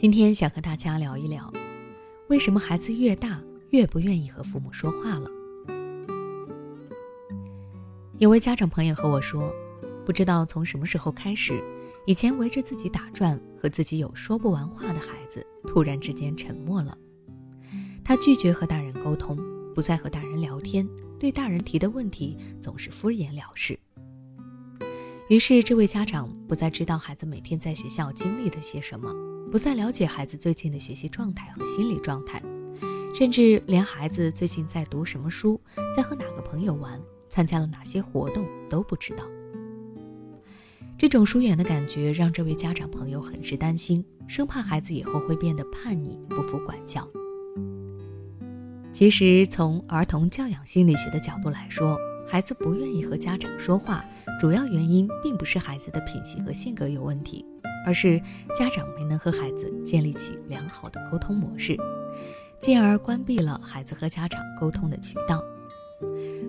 今天想和大家聊一聊，为什么孩子越大越不愿意和父母说话了。有位家长朋友和我说，不知道从什么时候开始，以前围着自己打转、和自己有说不完话的孩子，突然之间沉默了。他拒绝和大人沟通，不再和大人聊天，对大人提的问题总是敷衍了事。于是，这位家长不再知道孩子每天在学校经历了些什么，不再了解孩子最近的学习状态和心理状态，甚至连孩子最近在读什么书、在和哪个朋友玩、参加了哪些活动都不知道。这种疏远的感觉让这位家长朋友很是担心，生怕孩子以后会变得叛逆、不服管教。其实，从儿童教养心理学的角度来说，孩子不愿意和家长说话。主要原因并不是孩子的品行和性格有问题，而是家长没能和孩子建立起良好的沟通模式，进而关闭了孩子和家长沟通的渠道。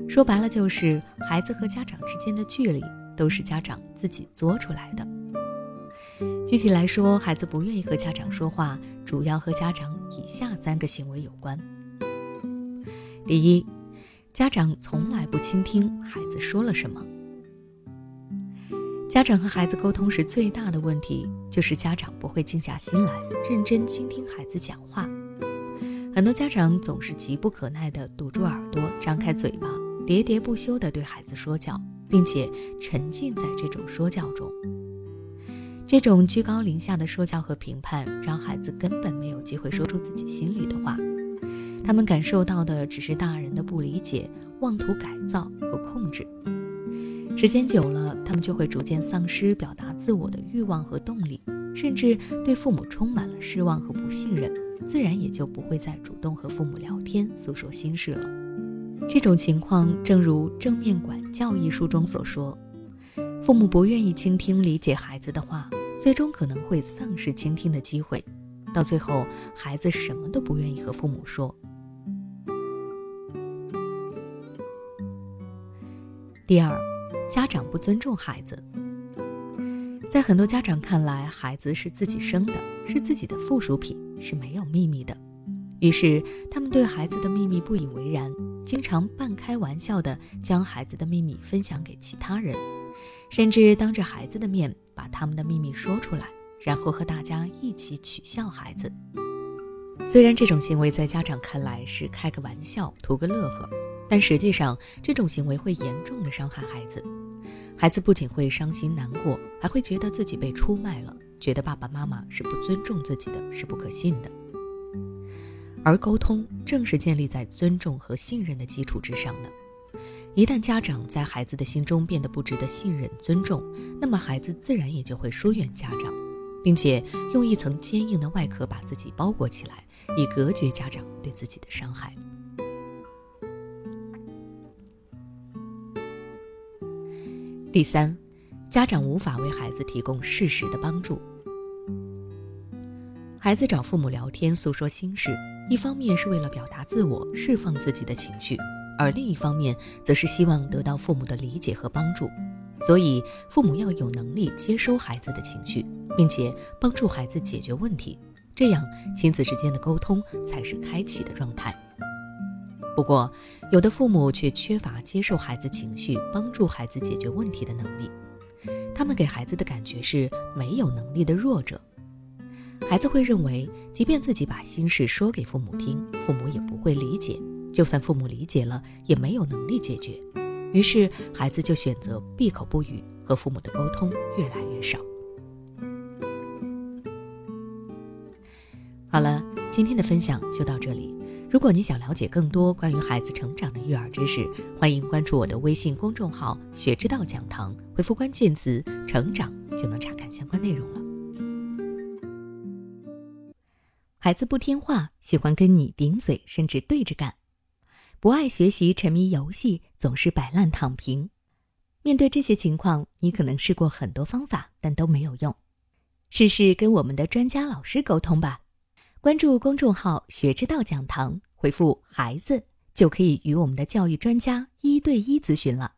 说白了，就是孩子和家长之间的距离都是家长自己作出来的。具体来说，孩子不愿意和家长说话，主要和家长以下三个行为有关。第一，家长从来不倾听孩子说了什么。家长和孩子沟通时最大的问题，就是家长不会静下心来认真倾听孩子讲话。很多家长总是急不可耐地堵住耳朵，张开嘴巴，喋喋不休地对孩子说教，并且沉浸在这种说教中。这种居高临下的说教和评判，让孩子根本没有机会说出自己心里的话。他们感受到的只是大人的不理解、妄图改造和控制。时间久了，他们就会逐渐丧失表达自我的欲望和动力，甚至对父母充满了失望和不信任，自然也就不会再主动和父母聊天、诉说心事了。这种情况，正如《正面管教》一书中所说，父母不愿意倾听、理解孩子的话，最终可能会丧失倾听的机会，到最后，孩子什么都不愿意和父母说。第二。家长不尊重孩子，在很多家长看来，孩子是自己生的，是自己的附属品，是没有秘密的。于是，他们对孩子的秘密不以为然，经常半开玩笑地将孩子的秘密分享给其他人，甚至当着孩子的面把他们的秘密说出来，然后和大家一起取笑孩子。虽然这种行为在家长看来是开个玩笑，图个乐呵，但实际上这种行为会严重的伤害孩子。孩子不仅会伤心难过，还会觉得自己被出卖了，觉得爸爸妈妈是不尊重自己的，是不可信的。而沟通正是建立在尊重和信任的基础之上的。一旦家长在孩子的心中变得不值得信任、尊重，那么孩子自然也就会疏远家长，并且用一层坚硬的外壳把自己包裹起来，以隔绝家长对自己的伤害。第三，家长无法为孩子提供适时的帮助。孩子找父母聊天诉说心事，一方面是为了表达自我、释放自己的情绪，而另一方面则是希望得到父母的理解和帮助。所以，父母要有能力接收孩子的情绪，并且帮助孩子解决问题，这样亲子之间的沟通才是开启的状态。不过，有的父母却缺乏接受孩子情绪、帮助孩子解决问题的能力。他们给孩子的感觉是没有能力的弱者。孩子会认为，即便自己把心事说给父母听，父母也不会理解；就算父母理解了，也没有能力解决。于是，孩子就选择闭口不语，和父母的沟通越来越少。好了，今天的分享就到这里。如果你想了解更多关于孩子成长的育儿知识，欢迎关注我的微信公众号“学之道讲堂”，回复关键词“成长”就能查看相关内容了。孩子不听话，喜欢跟你顶嘴，甚至对着干；不爱学习，沉迷游戏，总是摆烂躺平。面对这些情况，你可能试过很多方法，但都没有用。试试跟我们的专家老师沟通吧。关注公众号“学之道讲堂”，回复“孩子”就可以与我们的教育专家一对一咨询了。